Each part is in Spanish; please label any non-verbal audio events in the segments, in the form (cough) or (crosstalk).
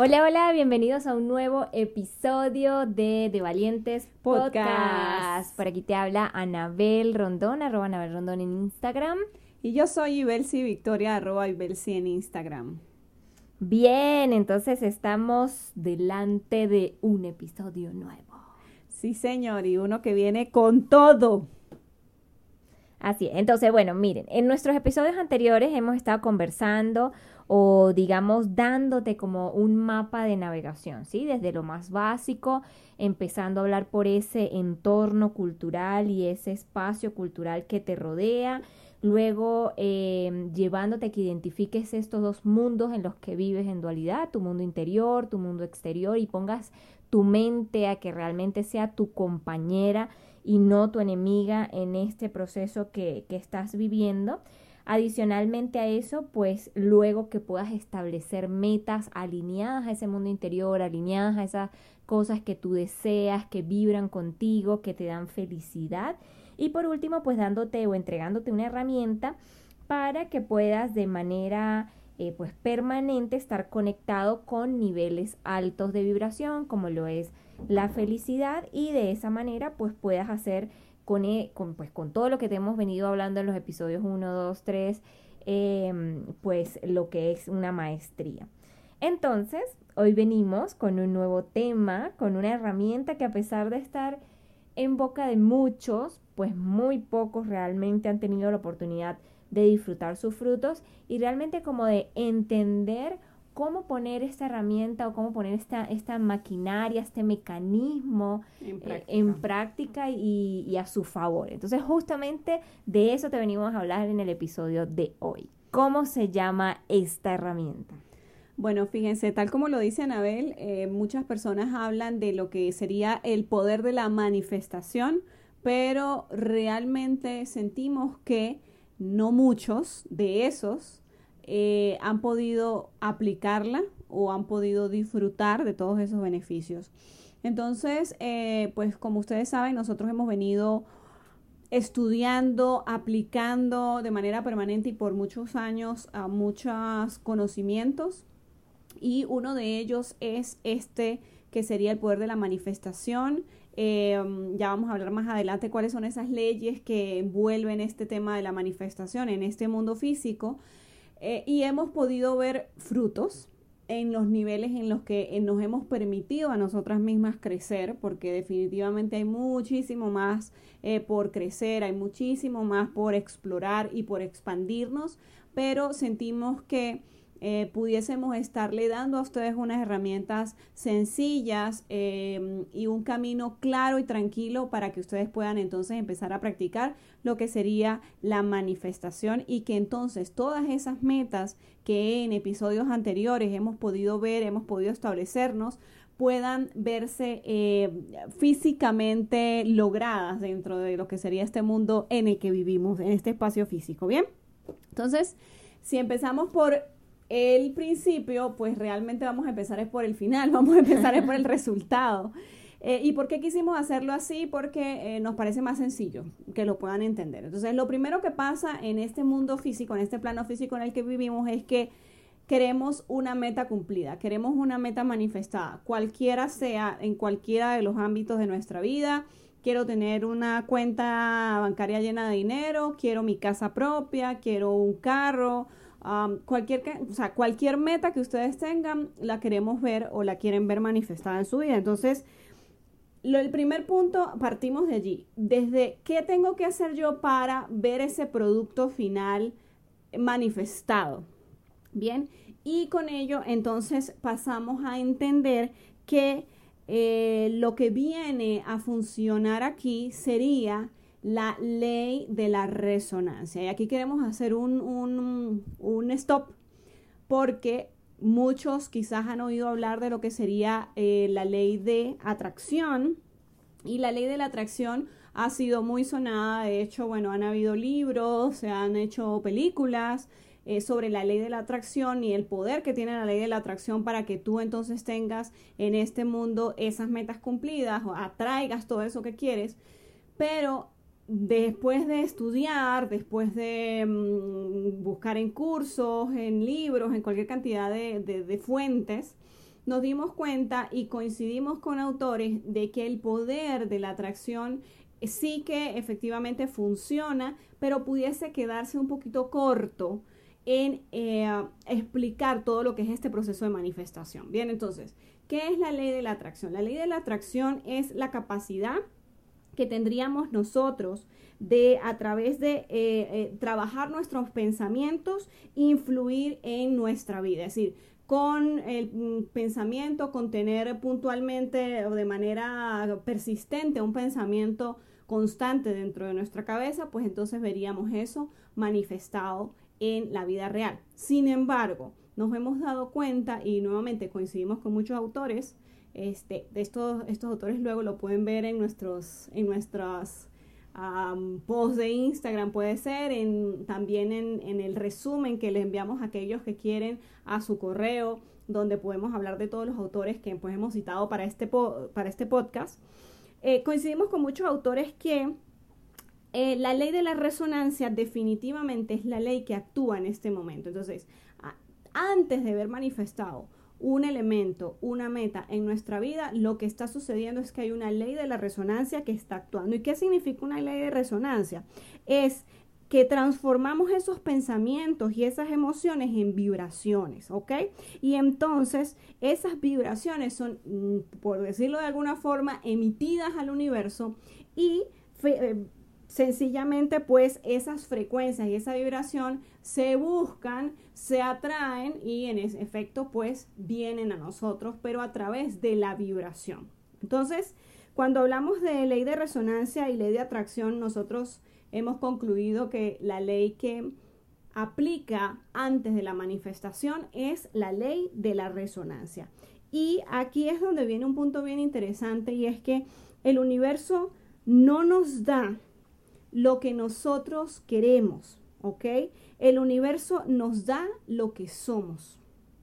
Hola, hola, bienvenidos a un nuevo episodio de De Valientes Podcast. Por aquí te habla Anabel Rondón, arroba Anabel Rondón en Instagram. Y yo soy Ibelsi Victoria, arroba Ibelsi en Instagram. Bien, entonces estamos delante de un episodio nuevo. Sí, señor, y uno que viene con todo. Así es. Entonces, bueno, miren, en nuestros episodios anteriores hemos estado conversando o digamos dándote como un mapa de navegación, ¿sí? Desde lo más básico, empezando a hablar por ese entorno cultural y ese espacio cultural que te rodea, luego eh, llevándote a que identifiques estos dos mundos en los que vives en dualidad, tu mundo interior, tu mundo exterior y pongas tu mente a que realmente sea tu compañera y no tu enemiga en este proceso que, que estás viviendo. Adicionalmente a eso, pues luego que puedas establecer metas alineadas a ese mundo interior, alineadas a esas cosas que tú deseas, que vibran contigo, que te dan felicidad. Y por último, pues dándote o entregándote una herramienta para que puedas de manera eh, pues permanente estar conectado con niveles altos de vibración, como lo es la felicidad, y de esa manera pues puedas hacer e, con, pues, con todo lo que te hemos venido hablando en los episodios 1, 2, 3, pues lo que es una maestría. Entonces, hoy venimos con un nuevo tema, con una herramienta que a pesar de estar en boca de muchos, pues muy pocos realmente han tenido la oportunidad de disfrutar sus frutos y realmente como de entender cómo poner esta herramienta o cómo poner esta, esta maquinaria, este mecanismo en eh, práctica, y, a su favor. Entonces justamente de eso te venimos a hablar en el episodio de hoy. ¿Cómo se llama esta herramienta? Bueno, fíjense, tal como lo dice Anabel, eh, muchas personas hablan de lo que sería el poder de la manifestación, pero realmente sentimos que no muchos de esos eh, han podido aplicarla o han podido disfrutar de todos esos beneficios. Entonces, eh, pues como ustedes saben, nosotros hemos venido estudiando, aplicando de manera permanente y por muchos años a muchos conocimientos y uno de ellos es este que sería el poder de la manifestación. Em, ya vamos a hablar más adelante cuáles son esas leyes que envuelven este tema de la manifestación en este mundo físico. Eh, y hemos podido ver frutos en los niveles en los que eh, nos hemos permitido a nosotras mismas crecer, porque definitivamente hay muchísimo más eh, por crecer, hay muchísimo más por explorar y por expandirnos, pero sentimos que eh, pudiésemos estarle dando a ustedes unas herramientas sencillas em, y un camino claro y tranquilo para que ustedes puedan entonces empezar a practicar lo que sería la manifestación y que entonces todas esas metas que en episodios anteriores hemos podido ver, hemos podido establecernos, puedan verse eh, físicamente logradas dentro de lo que sería este mundo en el que vivimos, en este espacio físico. Bien, entonces, si empezamos por el principio, pues realmente vamos a empezar es por el final, (laughs) vamos a empezar es por el resultado. Eh, ¿Y por qué quisimos hacerlo así? Porque eh, nos parece más sencillo que lo puedan entender. Entonces, lo primero que pasa en este mundo físico, en este plano físico en el que vivimos, es que queremos una meta cumplida, queremos una meta manifestada, cualquiera sea, en cualquiera de los ámbitos de nuestra vida. Quiero tener una cuenta bancaria llena de dinero, quiero mi casa propia, quiero un carro, cualquier, o sea, cualquier meta que ustedes tengan, la queremos ver o la quieren ver manifestada en su vida. Entonces, lo, el primer punto, partimos de allí. Desde qué tengo que hacer yo para ver ese producto final manifestado. Bien, y con ello entonces pasamos a entender que eh, lo que viene a funcionar aquí sería la ley de la resonancia. Y aquí queremos hacer un, un, un stop porque muchos quizás han oído hablar de lo que sería eh, la ley de atracción. Y la ley de la atracción ha sido muy sonada. De hecho, bueno, han habido libros, se han hecho películas eh, sobre la ley de la atracción y el poder que tiene la ley de la atracción para que tú entonces tengas en este mundo esas metas cumplidas o atraigas todo eso que quieres. Pero después de estudiar, después de mm, buscar en cursos, en libros, en cualquier cantidad de, de fuentes, nos dimos cuenta y coincidimos con autores de que el poder de la atracción sí que efectivamente funciona, pero pudiese quedarse un poquito corto en eh, explicar todo lo que es este proceso de manifestación. Bien, entonces, ¿qué es la ley de la atracción? La ley de la atracción es la capacidad que tendríamos nosotros de a través de eh, eh, trabajar nuestros pensamientos, influir en nuestra vida. Es decir, con el mm, pensamiento, con tener puntualmente o de manera persistente un pensamiento constante dentro de nuestra cabeza, pues entonces veríamos eso manifestado en la vida real. Sin embargo, nos hemos dado cuenta y nuevamente coincidimos con muchos autores, este, de estos, estos autores luego lo pueden ver en nuestros, en nuestras posts de Instagram, puede ser, en, también en, en, el resumen que les enviamos a aquellos que quieren a su correo, donde podemos hablar de todos los autores que pues, hemos citado para este, para este podcast. Eh, coincidimos con muchos autores que eh, la ley de la resonancia definitivamente es la ley que actúa en este momento. Entonces, antes de haber manifestado un elemento, una meta en nuestra vida, lo que está sucediendo es que hay una ley de la resonancia que está actuando. ¿Y qué significa una ley de resonancia? Es que transformamos esos pensamientos y esas emociones en vibraciones, ¿ok? Y entonces esas vibraciones son, mm, por decirlo de alguna forma, emitidas al universo y eh, sencillamente pues esas frecuencias y esa vibración se buscan, se atraen y en ese efecto pues vienen a nosotros, pero a través de la vibración. Entonces, cuando hablamos de ley de resonancia y ley de atracción, nosotros hemos concluido que la ley que aplica antes de la manifestación es la ley de la resonancia. Y aquí es donde viene un punto bien interesante y es que el universo no nos da lo que nosotros queremos, ¿ok? El universo nos da lo que somos,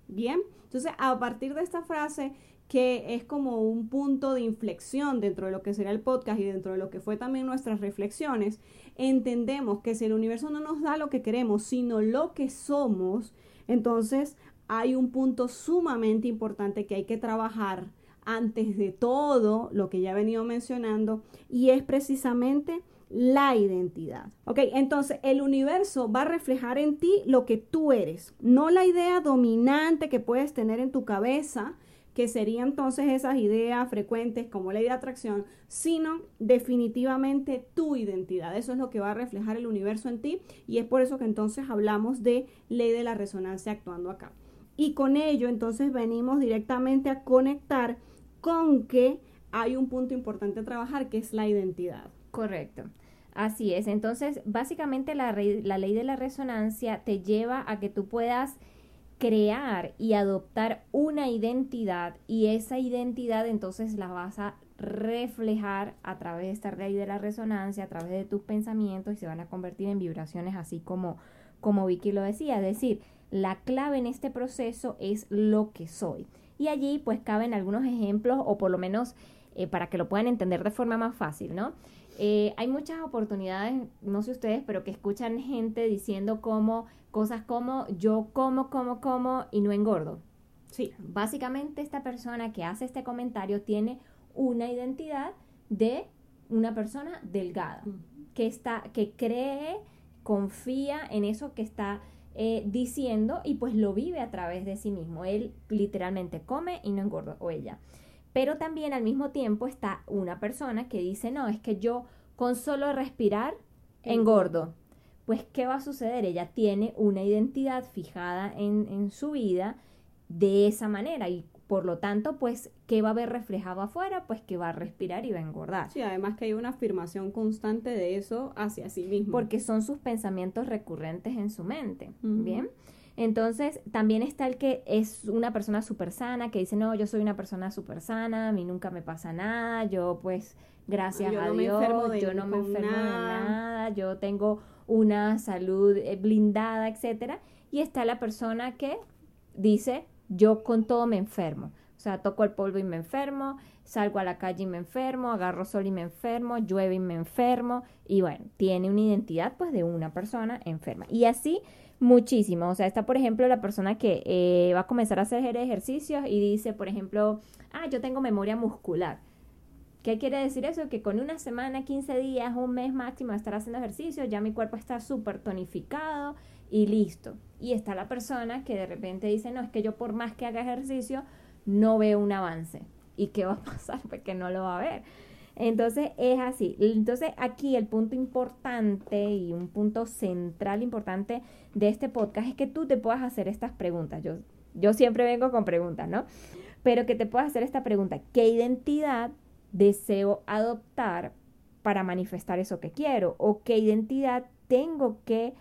¿bien? Entonces, a partir de esta frase, que es como un punto de inflexión dentro de lo que será el podcast y dentro de lo que fue también nuestras reflexiones, entendemos que si el universo no nos da lo que queremos, sino lo que somos, entonces hay un punto sumamente importante que hay que trabajar antes de todo lo que ya he venido mencionando y es precisamente la identidad. Ok, entonces el universo va a reflejar en ti lo que tú eres, no la idea dominante que puedes tener en tu cabeza, que serían entonces esas ideas frecuentes como ley de atracción, sino definitivamente tu identidad. Eso es lo que va a reflejar el universo en ti y es por eso que entonces hablamos de ley de la resonancia actuando acá. Y con ello entonces venimos directamente a conectar con que hay un punto importante a trabajar que es la identidad. Correcto. Así es. Entonces, básicamente la, ley de la resonancia te lleva a que tú puedas crear y adoptar una identidad y esa identidad entonces la vas a reflejar a través de esta ley de la resonancia, a través de tus pensamientos y se van a convertir en vibraciones así como, como Vicky lo decía. Es decir, la clave en este proceso es lo que soy. Y allí pues caben algunos ejemplos o por lo menos eh, para que lo puedan entender de forma más fácil, ¿no? Eh, hay muchas oportunidades, no sé ustedes, pero que escuchan gente diciendo como cosas como yo como, como, como y no engordo. Sí, básicamente esta persona que hace este comentario tiene una identidad de una persona delgada, que está, que cree, confía en eso que está eh, diciendo y pues lo vive a través de sí mismo. Él literalmente come y no engorda, o ella. Pero también al mismo tiempo está una persona que dice, no, es que yo con solo respirar engordo. Pues, ¿qué va a suceder? Ella tiene una identidad fijada en, en su vida de esa manera y por lo tanto, pues, ¿qué va a ver reflejado afuera? Pues que va a respirar y va a engordar. Sí, además que hay una afirmación constante de eso hacia sí mismo. Porque son sus pensamientos recurrentes en su mente. Bien. Entonces, también está el que es una persona súper sana, que dice, no, yo soy una persona súper sana, a mí nunca me pasa nada, yo pues, gracias a Dios, yo no me enfermo de nada, yo tengo una salud eh, blindada, etcétera. Y está la persona que dice, yo con todo me enfermo. O sea, toco el polvo y me enfermo, salgo a la calle y me enfermo, agarro sol y me enfermo, llueve y me enfermo. Y bueno, tiene una identidad pues de una persona enferma. Y así muchísimo. O sea, está, por ejemplo, la persona que eh, va a comenzar a hacer ejercicios y dice, por ejemplo, ah, yo tengo memoria muscular. ¿Qué quiere decir eso? Que con una semana, 15 días, un mes máximo de estar haciendo ejercicio, ya mi cuerpo está súper tonificado y listo. Y está la persona que de repente dice, no, es que yo por más que haga ejercicio, no veo un avance. ¿Y qué va a pasar? (laughs) Porque no lo va a ver. Entonces es así. Entonces aquí el punto importante y un punto central importante de este podcast es que tú te puedas hacer estas preguntas. Yo, yo siempre vengo con preguntas, ¿no? Pero que te puedas hacer esta pregunta. ¿Qué identidad deseo adoptar para manifestar eso que quiero? ¿O qué identidad tengo que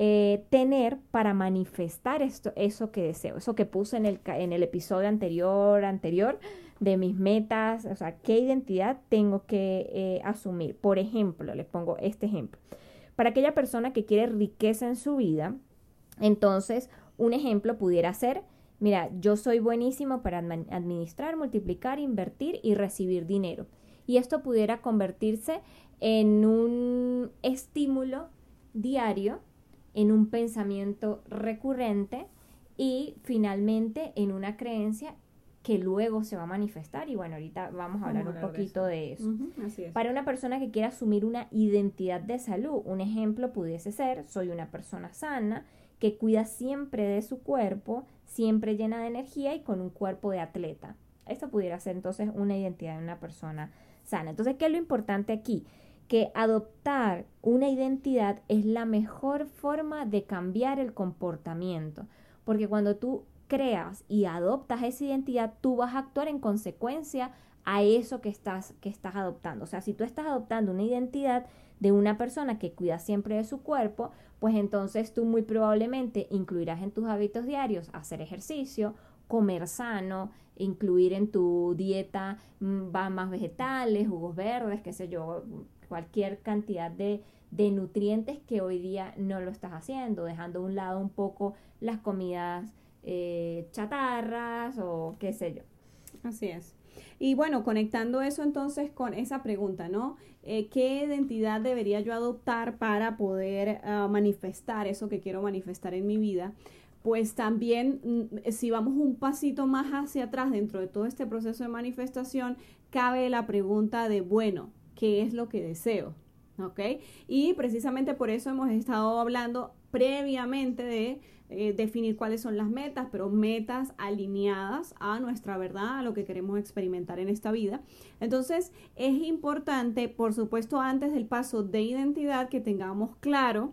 eh, tener para manifestar esto, eso que deseo? Eso que puse en el, en el episodio anterior, anterior de mis metas, o sea, qué identidad tengo que eh, asumir. Por ejemplo, les pongo este ejemplo. Para aquella persona que quiere riqueza en su vida, entonces un ejemplo pudiera ser, mira, yo soy buenísimo para administrar, multiplicar, invertir y recibir dinero. Y esto pudiera convertirse en un estímulo diario, en un pensamiento recurrente y finalmente en una creencia que luego se va a manifestar y bueno, ahorita vamos a hablar un poquito de eso. Para una persona que quiera asumir una identidad de salud, un ejemplo pudiese ser, soy una persona sana que cuida siempre de su cuerpo, siempre llena de energía y con un cuerpo de atleta. Esto pudiera ser entonces una identidad de una persona sana. Entonces, ¿qué es lo importante aquí? Que adoptar una identidad es la mejor forma de cambiar el comportamiento. Porque cuando tú creas y adoptas esa identidad, tú vas a actuar en consecuencia a eso que estás, que estás adoptando. O sea, si tú estás adoptando una identidad de una persona que cuida siempre de su cuerpo, pues entonces tú muy probablemente incluirás en tus hábitos diarios hacer ejercicio, comer sano, incluir en tu dieta mm, más vegetales, jugos verdes, qué sé yo, cualquier cantidad de, de nutrientes que hoy día no lo estás haciendo, dejando a un lado un poco las comidas eh, chatarras o qué sé yo. Así es. Y bueno, conectando eso entonces con esa pregunta, ¿no? Eh, ¿Qué identidad debería yo adoptar para poder ah, manifestar eso que quiero manifestar en mi vida? Pues también, mm, si vamos un pasito más hacia atrás dentro de todo este proceso de manifestación, cabe la pregunta de, bueno, ¿qué es lo que deseo? ¿Ok? Y precisamente por eso hemos estado hablando previamente de eh, definir cuáles son las metas, pero metas alineadas a nuestra verdad, a lo que queremos experimentar en esta vida. Entonces, es importante, por supuesto, antes del paso de identidad, que tengamos claro,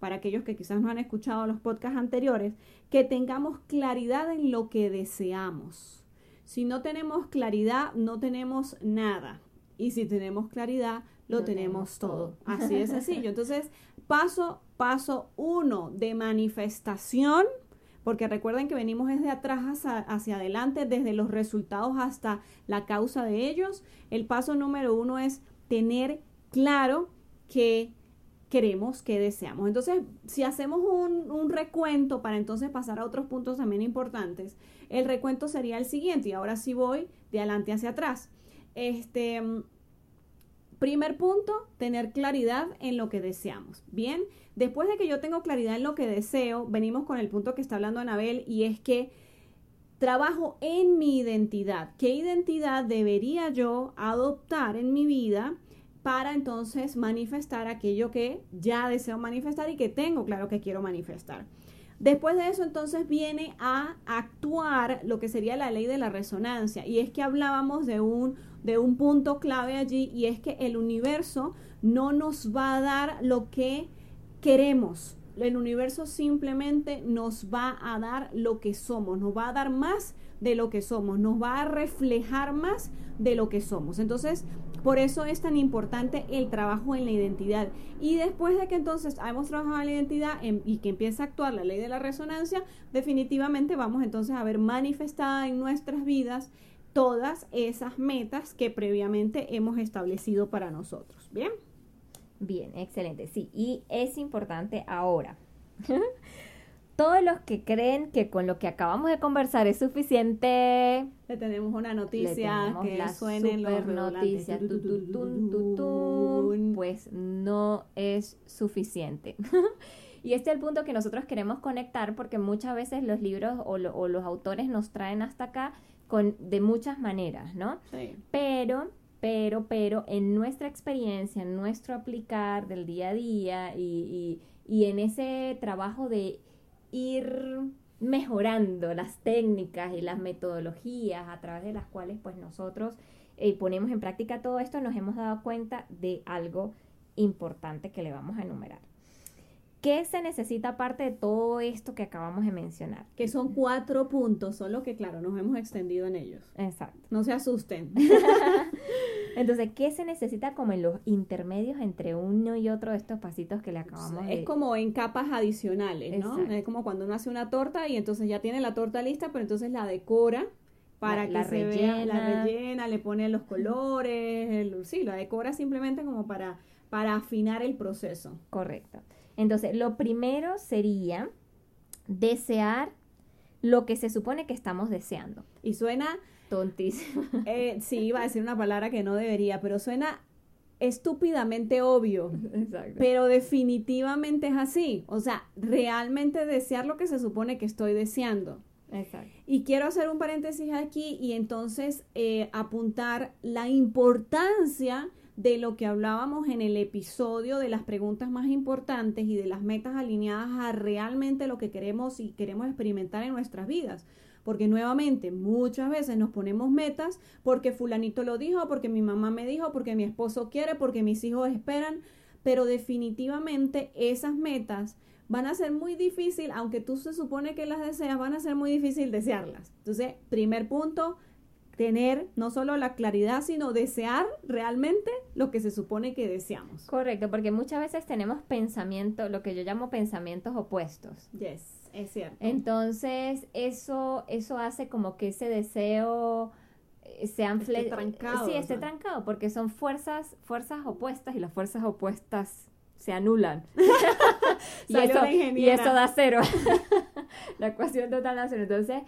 para aquellos que quizás no han escuchado los podcasts anteriores, que tengamos claridad en lo que deseamos. Si no tenemos claridad, no tenemos nada. Y si tenemos claridad, lo, tenemos, todo. (laughs) Así de sencillo. Entonces, paso paso uno de manifestación, porque recuerden que venimos desde atrás hacia, adelante, desde los resultados hasta la causa de ellos. El paso número uno es tener claro que queremos, que deseamos. Entonces, si hacemos un, un, recuento para entonces pasar a otros puntos también importantes, el recuento sería el siguiente, y ahora sí voy de adelante hacia atrás. Este, primer punto, tener claridad en lo que deseamos. Bien, Después de que yo tengo claridad en lo que deseo, venimos con el punto que está hablando Anabel y es que trabajo en mi identidad. ¿Qué identidad debería yo adoptar en mi vida para entonces manifestar aquello que ya deseo manifestar y que tengo claro que quiero manifestar? Después de eso entonces viene a actuar lo que sería la ley de la resonancia y es que hablábamos de un, de un punto clave allí y es que el universo no nos va a dar lo que queremos. El universo simplemente nos va a dar lo que somos, nos va a dar más de lo que somos, nos va a reflejar más de lo que somos. Entonces, Por eso es tan importante el trabajo en la identidad. Y después de que entonces hemos trabajado en la identidad y que empieza a actuar la ley de la resonancia, definitivamente vamos entonces a ver manifestada en nuestras vidas todas esas metas que previamente hemos establecido para nosotros. ¿Bien? Bien, excelente. Sí, y es importante ahora. (laughs) Todos los que creen que con lo que acabamos de conversar es suficiente. Le tenemos una noticia que la suene super noticia. pues no es suficiente. (laughs) y este es el punto que nosotros queremos conectar porque muchas veces los libros o, o los autores nos traen hasta acá con, de muchas maneras, ¿no? Sí. Pero, pero, pero, en nuestra experiencia, en nuestro aplicar del día a día y, y, en ese trabajo de ir mejorando las técnicas y las metodologías a través de las cuales pues nosotros eh, ponemos en práctica todo esto, nos hemos dado cuenta de algo importante que le vamos a enumerar. ¿Qué se necesita aparte de todo esto que acabamos de mencionar? Que son cuatro puntos, solo que claro, nos hemos extendido en ellos. Exacto. No se asusten. (laughs) Entonces, ¿qué se necesita como en los intermedios entre uno y otro de estos pasitos que le acabamos de... Es como en capas adicionales, ¿no? Es como cuando uno hace una torta y entonces ya tiene la torta lista, pero entonces la decora para que se vea, la rellena, le pone los colores, sí, la decora simplemente como para, para afinar el proceso. Correcto. Entonces, lo primero sería desear lo que se supone que estamos deseando. Y suena tontísimo. Eh, sí, iba a decir una palabra que no debería, pero suena estúpidamente obvio. Exacto. Pero definitivamente es así. O sea, realmente desear lo que se supone que estoy deseando. Exacto. Y quiero hacer un paréntesis aquí y entonces eh, apuntar la importancia de lo que hablábamos en el episodio de las preguntas más importantes y de las metas alineadas a realmente lo que queremos y queremos experimentar en nuestras vidas. Porque nuevamente, muchas veces nos ponemos metas porque fulanito lo dijo, porque mi mamá me dijo, porque mi esposo quiere, porque mis hijos esperan, pero definitivamente esas metas van a ser muy difícil, aunque tú se supone que las deseas, van a ser muy difícil desearlas. Entonces, primer punto, tener no solo la claridad, sino desear realmente lo que se supone que deseamos. Correcto, porque muchas veces tenemos pensamientos, lo que yo llamo pensamientos opuestos. Yes, es cierto. Entonces, eso, eso hace como que ese deseo eh, sean esté trancado. Sí, esté trancado, porque son fuerzas, fuerzas opuestas y las fuerzas opuestas se anulan. (laughs) y, eso, y eso da cero. (laughs) la ecuación total da cero. Entonces,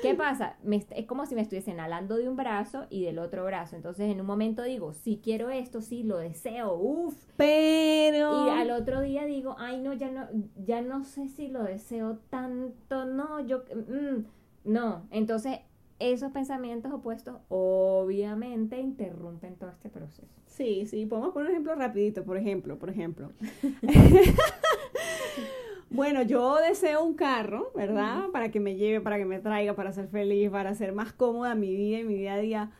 ¿Qué pasa? es como si me estuviesen alando de un brazo y del otro brazo. Entonces, en un momento digo, sí quiero esto, sí lo deseo, uff. Pero. Y al otro día digo, ay, no, ya no, ya no sé si lo deseo tanto, no, yo. Mm, no. Entonces, esos pensamientos opuestos obviamente interrumpen todo este proceso. Sí, sí, podemos poner un ejemplo rapidito, por ejemplo, por ejemplo. (laughs) Bueno, yo deseo un carro, ¿verdad? Para que me lleve, para que me traiga, para ser feliz, para hacer más cómoda mi vida y mi día a día.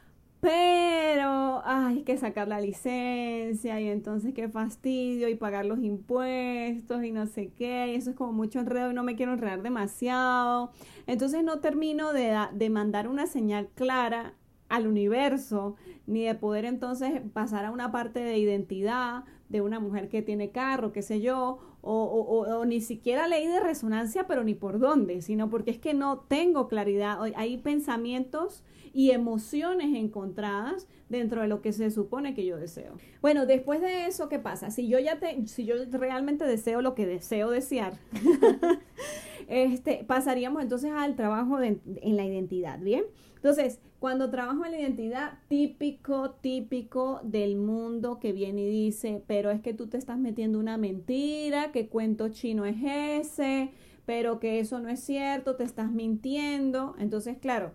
Pero hay que sacar la licencia y entonces qué fastidio y pagar los impuestos y no sé qué. Y eso es como mucho enredo y no me quiero enredar demasiado. Entonces no termino de, de mandar una señal clara al universo, ni de poder entonces pasar a una parte de identidad de una mujer que tiene carro, qué sé yo, o, ni siquiera ley de resonancia, pero ni por dónde, sino porque es que no tengo claridad. Hay pensamientos y emociones encontradas dentro de lo que se supone que yo deseo. Bueno, después de eso, ¿qué pasa? Si yo ya te, si yo realmente deseo lo que deseo desear, (laughs) este, pasaríamos entonces al trabajo en la identidad, ¿bien? Entonces, cuando trabajo en la identidad, típico, típico del mundo que viene y dice, pero es que tú te estás metiendo una mentira, qué cuento chino es ese, pero que eso no es cierto, te estás mintiendo. Entonces, claro,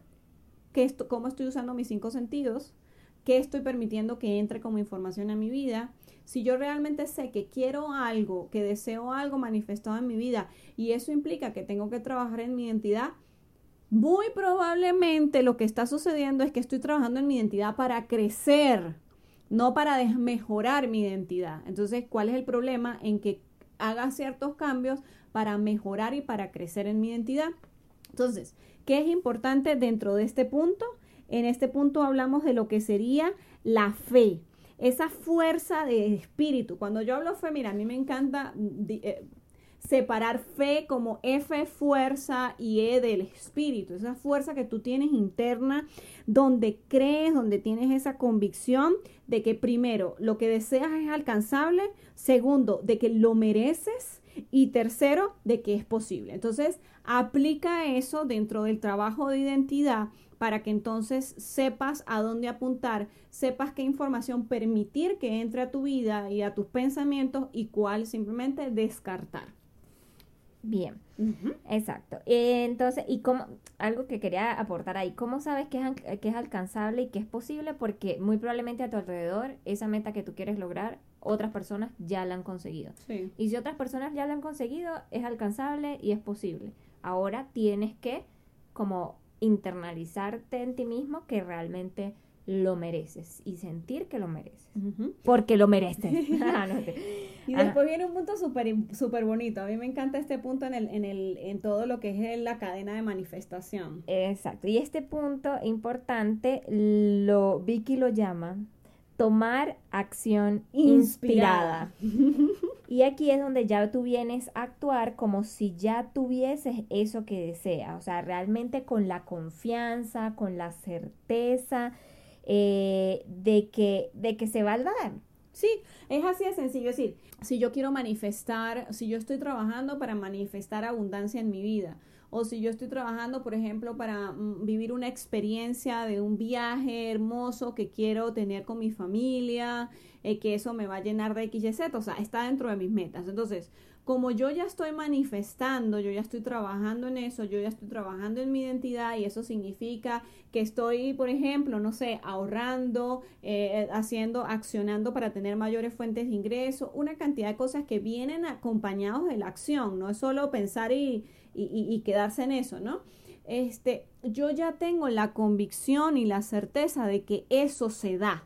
¿qué esto, ¿cómo estoy usando mis cinco sentidos? ¿Qué estoy permitiendo que entre como información a mi vida? Si yo realmente sé que quiero algo, que deseo algo manifestado en mi vida y eso implica que tengo que trabajar en mi identidad, muy probablemente lo que está sucediendo es que estoy trabajando en mi identidad para crecer, no para desmejorar mi identidad. Entonces, ¿cuál es el problema? En que haga ciertos cambios para mejorar y para crecer en mi identidad. Entonces, ¿qué es importante dentro de este punto? En este punto hablamos de lo que sería la fe. esa fuerza de espíritu. Cuando yo hablo fe, mira, a mí me encanta eh, separar fe como F fuerza y E del espíritu, esa fuerza que tú tienes interna, donde crees, donde tienes esa convicción de que primero lo que deseas es alcanzable, segundo, de que lo mereces y tercero, de que es posible. Entonces, aplica eso dentro del trabajo de identidad para que entonces sepas a dónde apuntar, sepas qué información permitir que entre a tu vida y a tus pensamientos y cuál simplemente descartar. Bien, exacto. Entonces, y como algo que quería aportar ahí, ¿cómo sabes que es, que es alcanzable y que es posible? Porque muy probablemente a tu alrededor, esa meta que tú quieres lograr, otras personas ya la han conseguido. Y si otras personas ya la han conseguido, es alcanzable y es posible. Ahora tienes que como internalizarte en ti mismo que realmente lo mereces y sentir que lo mereces. Porque lo mereces. (laughs) (laughs) Ah, y después viene un punto súper super bonito. A mí me encanta este punto en, el, en, el, en todo lo que es la cadena de manifestación. Exacto. Y este punto importante, lo Vicky lo llama tomar acción inspirada. (laughs) y aquí es donde ya tú vienes a actuar como si ya tuvieses eso que deseas, o sea, realmente con la confianza, con la certeza eh, de, que, de que se va a dar. Sí, es así de sencillo. Es decir, si yo quiero manifestar, si yo estoy trabajando para manifestar abundancia en mi vida, o si yo estoy trabajando, por ejemplo, para mm, vivir una experiencia de un viaje hermoso que quiero tener con mi familia, eh, que eso me va a llenar de X, Y, Z, o sea, está dentro de mis metas. Entonces, como yo ya estoy manifestando, yo ya estoy trabajando en eso, yo ya estoy trabajando en mi identidad y eso significa que estoy, por ejemplo, no sé, ahorrando, eh, haciendo, accionando para tener mayores fuentes de ingreso, una cantidad de cosas que vienen acompañados de la acción, no es solo pensar y, y quedarse en eso, ¿no? Este, yo ya tengo la convicción y la certeza de que eso se da.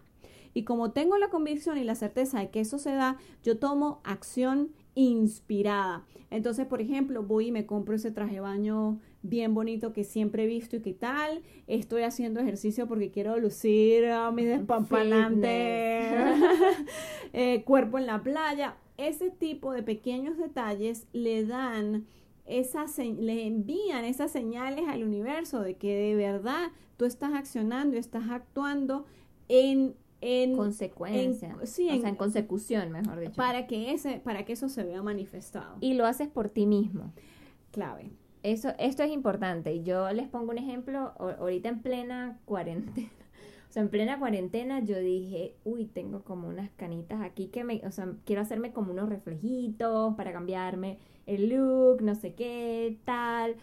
Y como tengo la convicción y la certeza de que eso se da, yo tomo acción inspirada. Entonces, por ejemplo, voy y me compro ese traje de baño bien bonito que siempre he visto y qué tal. Estoy haciendo ejercicio porque quiero lucir a mi (laughs) despampalante (laughs) eh, cuerpo en la playa. Ese tipo de pequeños detalles le dan esas, le envían esas señales al universo de que de verdad tú estás accionando y estás actuando en en consecuencia, o sea, en consecución, mejor dicho. Para que ese para que eso se vea manifestado. Y lo haces por ti mismo. Clave. Eso esto es importante y yo les pongo un ejemplo ahorita en plena cuarentena. O sea, en plena cuarentena yo dije, uy, tengo como unas canitas aquí que me, o sea, quiero hacerme como unos reflejitos para cambiarme el look, no sé qué, tal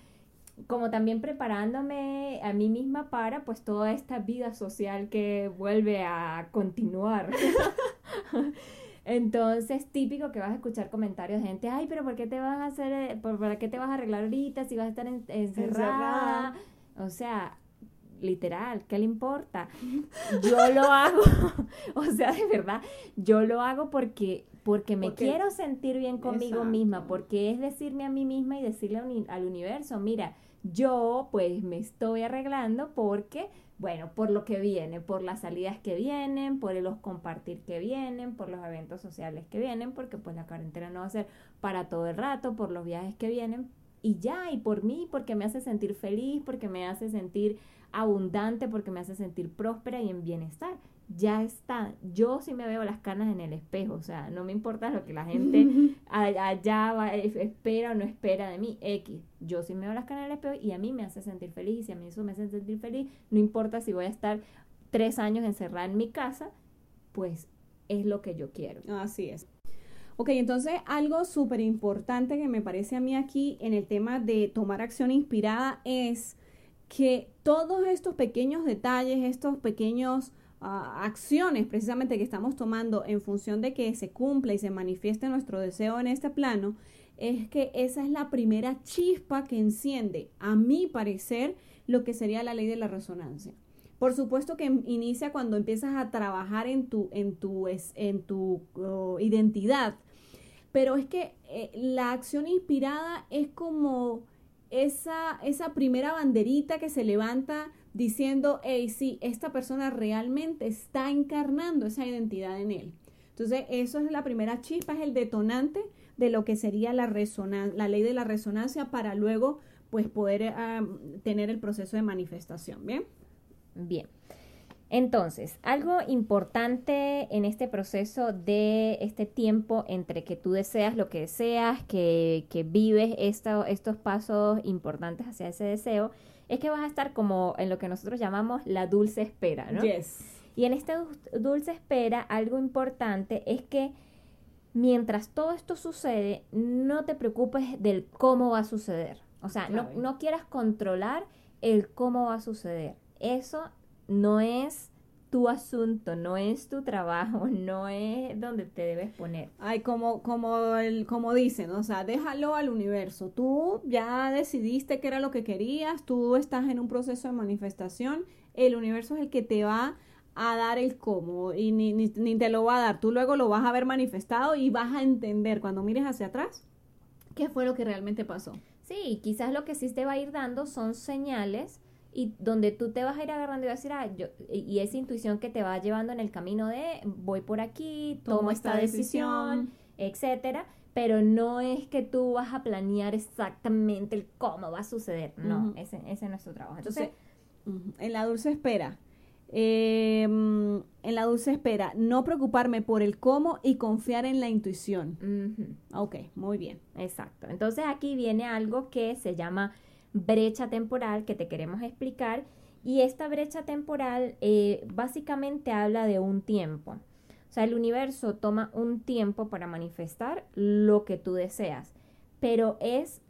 como también preparándome a mí misma para pues toda esta vida social que vuelve a continuar. (laughs) Entonces, típico que vas a escuchar comentarios de gente, ay, pero ¿por qué te vas a hacer, por, ¿para qué te vas a arreglar ahorita si vas a estar encerrada? O sea, literal, ¿qué le importa? Yo lo (laughs) hago, (laughs) o sea, de verdad, yo lo hago porque porque me quiero sentir bien conmigo misma, porque es decirme a mí misma y decirle al universo, mira, yo pues me estoy arreglando porque, bueno, por lo que viene, por las salidas que vienen, por los compartir que vienen, por los eventos sociales que vienen, porque pues la cuarentena no va a ser para todo el rato, por los viajes que vienen, y ya, y por mí, porque me hace sentir feliz, porque me hace sentir abundante, porque me hace sentir próspera y en bienestar ya está. Yo sí me veo las canas en el espejo, o sea, no me importa lo que la gente (laughs) allá va, espera o no espera de mí, X. Yo sí me veo las canas en el espejo y a mí me hace sentir feliz y si a mí eso me hace sentir feliz, no importa si voy a estar tres años encerrada en mi casa, pues es lo que yo quiero. Así es. Ok, entonces algo súper importante que me parece a mí aquí en el tema de tomar acción inspirada es que todos estos pequeños detalles, estos pequeños acciones precisamente que estamos tomando en función de que se cumpla y se manifieste nuestro deseo en este plano, es que esa es la primera chispa que enciende, a mi parecer, lo que sería la ley de la resonancia. Por supuesto que inicia cuando empiezas a trabajar en tu, en tu, en tu oh, identidad, pero es que eh, la acción inspirada es como esa, esa primera banderita que se levanta diciendo, hey, sí, esta persona realmente está encarnando esa identidad en él. Entonces, eso es la primera chispa, es el detonante de lo que sería la, la ley de la resonancia para luego pues poder ah, tener el proceso de manifestación, ¿bien? Bien. Entonces, algo importante en este proceso de este tiempo entre que tú deseas lo que deseas, que, que vives estos pasos importantes hacia ese deseo, es que vas a estar como en lo que nosotros llamamos la dulce espera, ¿no? Yes. Y en esta dulce espera, algo importante es que mientras todo esto sucede, no te preocupes del cómo va a suceder. O sea, no, no quieras controlar el cómo va a suceder. Eso no es tu asunto, no es tu trabajo, (laughs) no es donde te debes poner. Ay, como, como, el, como dicen, o sea, déjalo al universo. Tú ya decidiste qué era lo que querías, tú estás en un proceso de manifestación, el universo es el que te va a dar el cómo y ni, ni, ni te lo va a dar. Tú luego lo vas a ver manifestado y vas a entender cuando mires hacia atrás qué fue lo que realmente pasó. Sí, quizás lo que sí te va a ir dando son señales y donde tú te vas a ir agarrando y vas a decir, ah, yo, y esa intuición que te va llevando en el camino de voy por aquí, tomo, esta, decisión, etcétera, pero no es que tú vas a planear exactamente el cómo va a suceder, no, ese, ese, es nuestro trabajo. Entonces, en la dulce espera, em, en la dulce espera, no preocuparme por el cómo y confiar en la intuición. Ok, muy bien. Exacto. Entonces aquí viene algo que se llama brecha temporal que te queremos explicar y esta brecha temporal eh, básicamente habla de un tiempo. O sea, el universo toma un tiempo para manifestar lo que tú deseas, pero es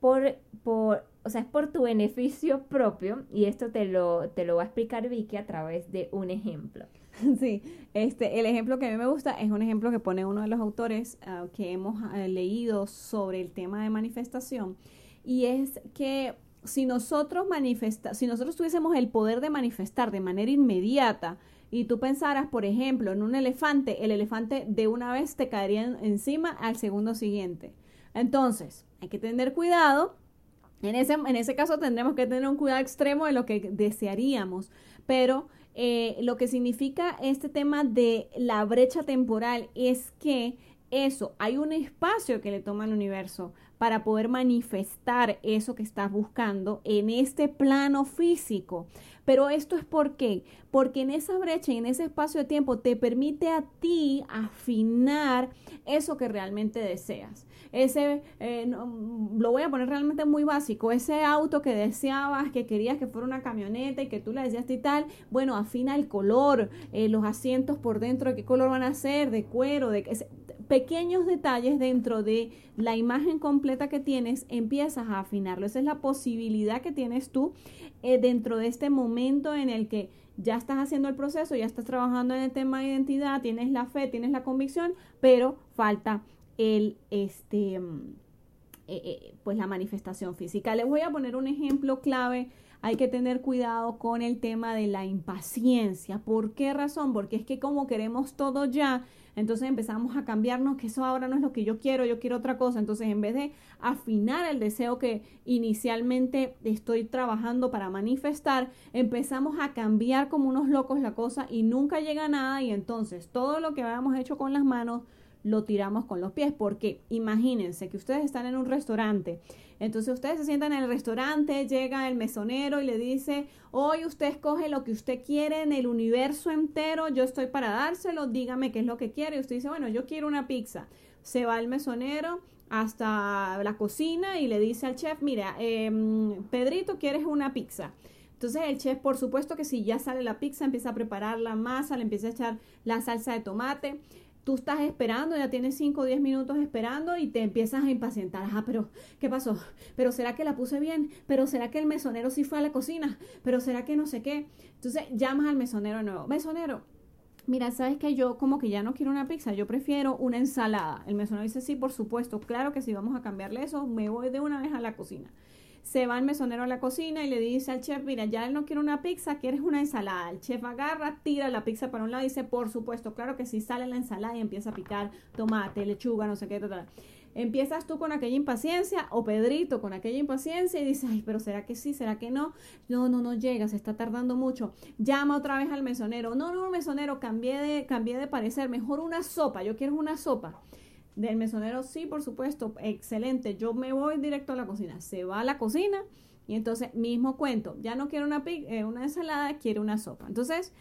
por, por, o sea, es por tu beneficio propio y esto te lo, te lo va a explicar Vicky a través de un ejemplo. (laughs) Sí, este, el ejemplo que a mí me gusta es un ejemplo que pone uno de los autores ah, que hemos ah, leído sobre el tema de manifestación y es que si nosotros manifesta, si nosotros tuviésemos el poder de manifestar de manera inmediata y tú pensaras, por ejemplo, en un elefante, el elefante de una vez te caería encima al segundo siguiente. Entonces, hay que tener cuidado. En ese, en ese caso tendremos que tener un cuidado extremo de lo que desearíamos, pero eh, lo que significa este tema de la brecha temporal es que eso, hay un espacio que le toma al universo para poder manifestar eso que estás buscando en este plano físico. Pero esto es por qué? Porque en esa brecha y en ese espacio de tiempo te permite a ti afinar eso que realmente deseas. Ese, eh, lo voy a poner realmente muy básico, ese auto que deseabas, que querías que fuera una camioneta y que tú le decías y tal, bueno, afina el color, eh, los asientos por dentro, de qué color van a ser, de cuero, de pequeños detalles dentro de la imagen completa que tienes, empiezas a afinarlo. Esa es la posibilidad que tienes tú eh, dentro de este momento en el que ya estás haciendo el proceso, ya estás trabajando en el tema de identidad, tienes la fe, tienes la convicción, pero falta el este mm, eh, eh, pues la manifestación física. Les voy a poner un ejemplo clave hay que tener cuidado con el tema de la impaciencia. ¿Por qué razón? Porque es que como queremos todo ya, entonces empezamos a cambiarnos, que eso ahora no es lo que yo quiero, yo quiero otra cosa. Entonces en vez de afinar el deseo que inicialmente estoy trabajando para manifestar, empezamos a cambiar como unos locos la cosa y nunca llega nada y entonces todo lo que habíamos hecho con las manos lo tiramos con los pies. Porque imagínense que ustedes están en un restaurante. Entonces ustedes se sientan en el restaurante, llega el mesonero y le dice, hoy usted escoge lo que usted quiere en el universo entero, yo estoy para dárselo, dígame qué es lo que quiere. Y usted dice, bueno, yo quiero una pizza. Se va el mesonero hasta la cocina y le dice al chef, mira, em, Pedrito, ¿quieres una pizza? Entonces el chef, por supuesto que si ya sale la pizza, empieza a preparar la masa, le empieza a echar la salsa de tomate tú estás esperando, ya tienes 5 o 10 minutos esperando y te empiezas a impacientar. Ah, pero, ¿qué pasó? ¿Pero será que la puse bien? ¿Pero será que el mesonero sí fue a la cocina? ¿Pero será que no sé qué? Entonces llamas al mesonero nuevo. Mesonero, mira, sabes que yo como que ya no quiero una pizza, yo prefiero una ensalada. El mesonero dice, sí, por supuesto, claro que si vamos a cambiarle eso, me voy de una vez a la cocina se va el mesonero a la cocina y le dice al chef, mira, ya él no quiere una pizza, quieres una ensalada. El chef agarra, tira la pizza para un lado y dice, por supuesto, claro que sí, sale la ensalada y empieza a picar tomate, lechuga, no sé qué, tal. Empiezas tú con aquella impaciencia o Pedrito con aquella impaciencia y dices, ay, pero ¿será que sí? ¿Será que no? No, no, no llega, se está tardando mucho. Llama otra vez al mesonero. No, no, mesonero, cambié de, cambié de parecer. Mejor una sopa. Yo quiero una sopa. Del mesonero, sí, por supuesto, excelente. Yo me voy directo a la cocina. Se va a la cocina y entonces, mismo cuento. Ya no quiero una, eh, una ensalada, quiero una sopa. Entonces,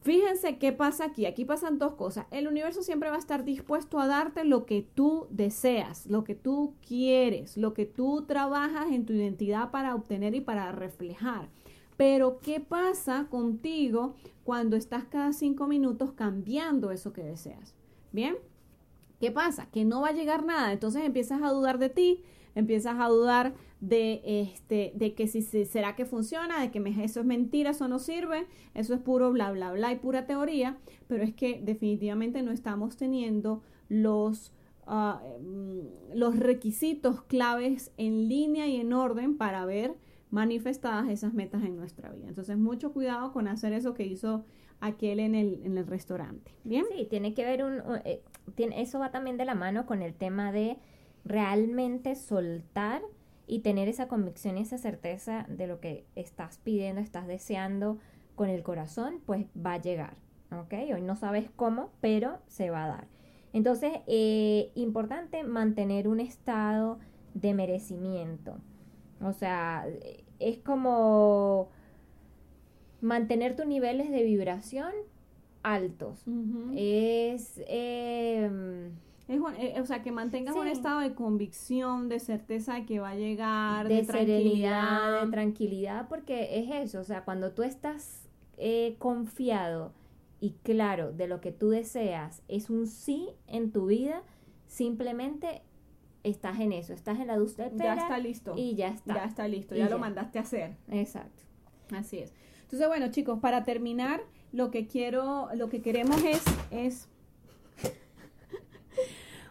Fíjense qué pasa aquí. Aquí pasan dos cosas. El universo siempre va a estar dispuesto a darte lo que tú deseas, lo que tú quieres, lo que tú trabajas en tu identidad para obtener y para reflejar. Pero ¿qué pasa contigo cuando estás cada cinco minutos cambiando eso que deseas? ¿Bien? ¿Qué pasa? Que no va a llegar nada. Entonces empiezas a dudar de ti, empiezas a dudar de, este, de que si, será que funciona, de que eso es mentira, eso no sirve, eso es puro bla, bla, bla y pura teoría, pero es que definitivamente no estamos teniendo los, mm, los requisitos claves en línea y en orden para ver manifestadas esas metas en nuestra vida. Entonces, mucho cuidado con hacer eso que hizo aquel en el, en el restaurante. Bien. Sí, tiene que ver un, eh, tiene, eso va también de la mano con el tema de realmente soltar y tener esa convicción y esa certeza de lo que estás pidiendo, estás deseando con el corazón, pues va a llegar. ¿Ok? Hoy no sabes cómo, pero se va a dar. Entonces, eh, importante mantener un estado de merecimiento. O sea, es como mantener tus niveles de vibración altos. Es... Eh, eh, o sea, que mantengas un estado de convicción, de certeza de que va a llegar, de, tranquilidad. de tranquilidad, porque es eso, o sea, cuando tú estás eh, confiado y claro de lo que tú deseas, es un sí en tu vida, simplemente estás en eso, estás en la luz Ya está listo. Y ya está. Ya está listo, ya, lo mandaste a hacer. Exacto. Así es. Entonces, bueno, chicos, para terminar, lo que quiero, lo que queremos es, es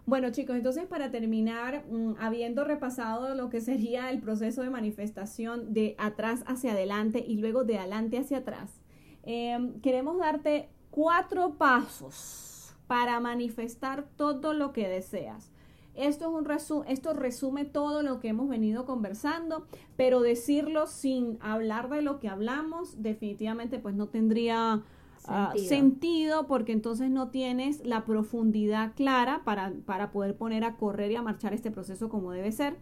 bueno chicos, entonces para terminar, mm, habiendo repasado lo que sería el proceso de manifestación de atrás hacia adelante y luego de adelante hacia atrás, em, queremos darte cuatro pasos para manifestar todo lo que deseas. Esto, es un esto resume todo lo que hemos venido conversando, pero decirlo sin hablar de lo que hablamos definitivamente pues no tendría Ah, sentido. porque entonces no tienes la profundidad clara para, para poder poner a correr y a marchar este proceso como debe ser.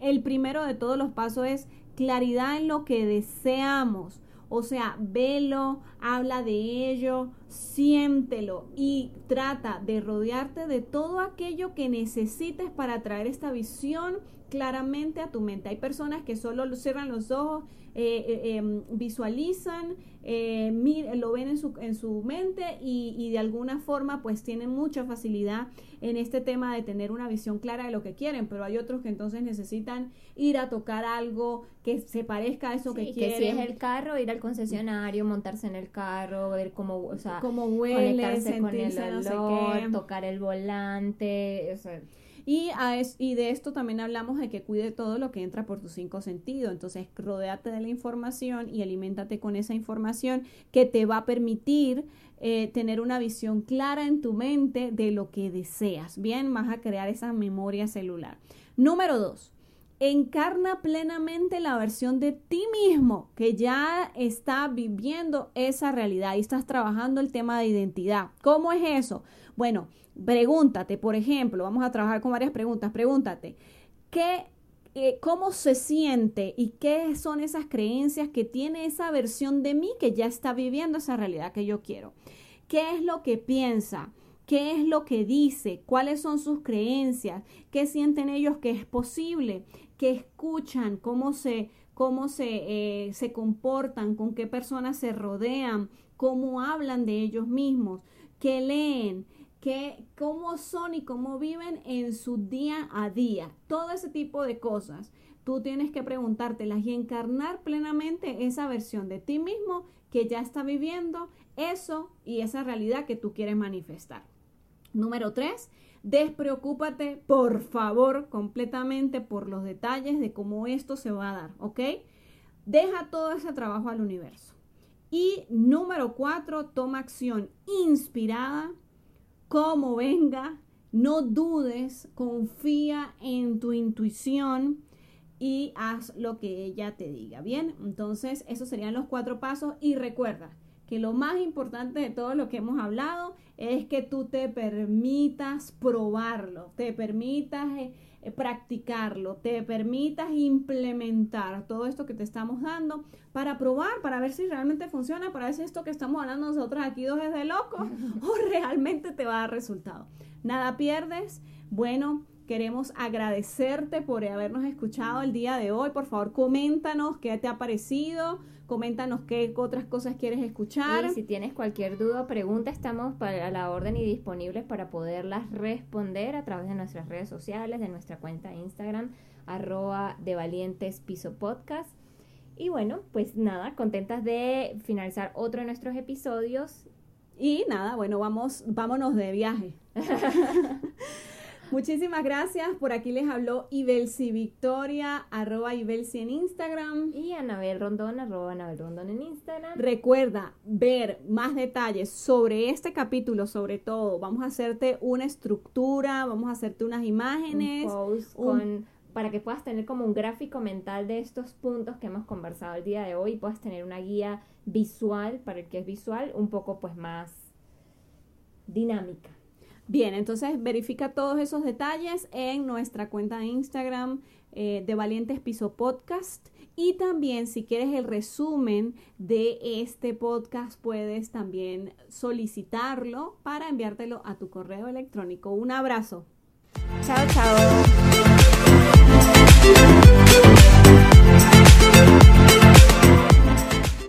El primero de todos los pasos es claridad en lo que deseamos. O sea, velo, habla de ello, siéntelo y trata de rodearte de todo aquello que necesites para traer esta visión claramente a tu mente. Hay personas que solo cierran los ojos, eh, eh, em, visualizan, eh, lo ven en su, en su mente y, y, de alguna forma pues tienen mucha facilidad en este tema de tener una visión clara de lo que quieren, pero hay otros que entonces necesitan ir a tocar algo que se parezca a eso que quieren. Que si es el carro, ir al concesionario, montarse en el carro, ver cómo, o sea, cómo huele, conectarse con el olor, tocar el volante, o sea, y, de esto también hablamos de que cuide todo lo que entra por tus cinco sentidos. Entonces, rodéate de la información y aliméntate con esa información que te va a permitir eh, tener una visión clara en tu mente de lo que deseas. Bien, vas a crear esa memoria celular. Número dos, encarna plenamente la versión de ti mismo que ya está viviendo esa realidad y estás trabajando el tema de identidad. ¿Cómo es eso? Bueno, Pregúntate, por ejemplo, vamos a trabajar con varias preguntas. Pregúntate, ¿qué, eh, ¿cómo se siente y qué son esas creencias que tiene esa versión de mí que ya está viviendo esa realidad que yo quiero? ¿Qué es lo que piensa? ¿Qué es lo que dice? ¿Cuáles son sus creencias? ¿Qué sienten ellos que es posible? ¿Qué escuchan? ¿Cómo se, cómo se, eh, se comportan? ¿Con qué personas se rodean? ¿Cómo hablan de ellos mismos? ¿Qué leen? Que, cómo son y cómo viven en su día a día. Todo ese tipo de cosas. Tú tienes que preguntártelas y encarnar plenamente esa versión de ti mismo que ya está viviendo eso y esa realidad que tú quieres manifestar. Número tres, despreocúpate, por favor, completamente por los detalles de cómo esto se va a dar, ¿ok? Deja todo ese trabajo al universo. Y número cuatro, toma acción inspirada como venga, no dudes, confía en tu intuición y haz lo que ella te diga. Bien, entonces esos serían los cuatro pasos y recuerda que lo más importante de todo lo que hemos hablado es que tú te permitas probarlo, te permitas eh, practicarlo, te permitas implementar todo esto que te estamos dando para probar, para ver si realmente funciona, para ver si esto que estamos hablando nosotros aquí dos es de locos (laughs) o realmente te va a dar resultado. Nada pierdes. Bueno, Queremos agradecerte por habernos escuchado el día de hoy. Por favor, coméntanos qué te ha parecido, coméntanos qué otras cosas quieres escuchar. Y si tienes cualquier duda o pregunta, estamos para la orden y disponibles para poderlas responder a través de nuestras redes sociales, de nuestra cuenta Instagram, arroba de valientes piso podcast. Y bueno, pues nada, contentas de finalizar otro de nuestros episodios. Y nada, bueno, vamos, vámonos de viaje. (laughs) Muchísimas gracias. Por aquí les habló Ibelsi Victoria, arroba Ibelsi en Instagram. Y Anabel Rondón, arroba Anabel Rondón en Instagram. Recuerda ver más detalles sobre este capítulo, sobre todo. Vamos a hacerte una estructura, vamos a hacerte unas imágenes. con, para que puedas tener como un gráfico mental de estos puntos que hemos conversado el día de hoy y puedas tener una guía visual, para el que es visual, un poco pues más dinámica. Bien, entonces verifica todos esos detalles en nuestra cuenta de Instagram eh, de Valientes Piso Podcast. Y también si quieres el resumen de este podcast, puedes también solicitarlo para enviártelo a tu correo electrónico. Un abrazo. Chao, chao.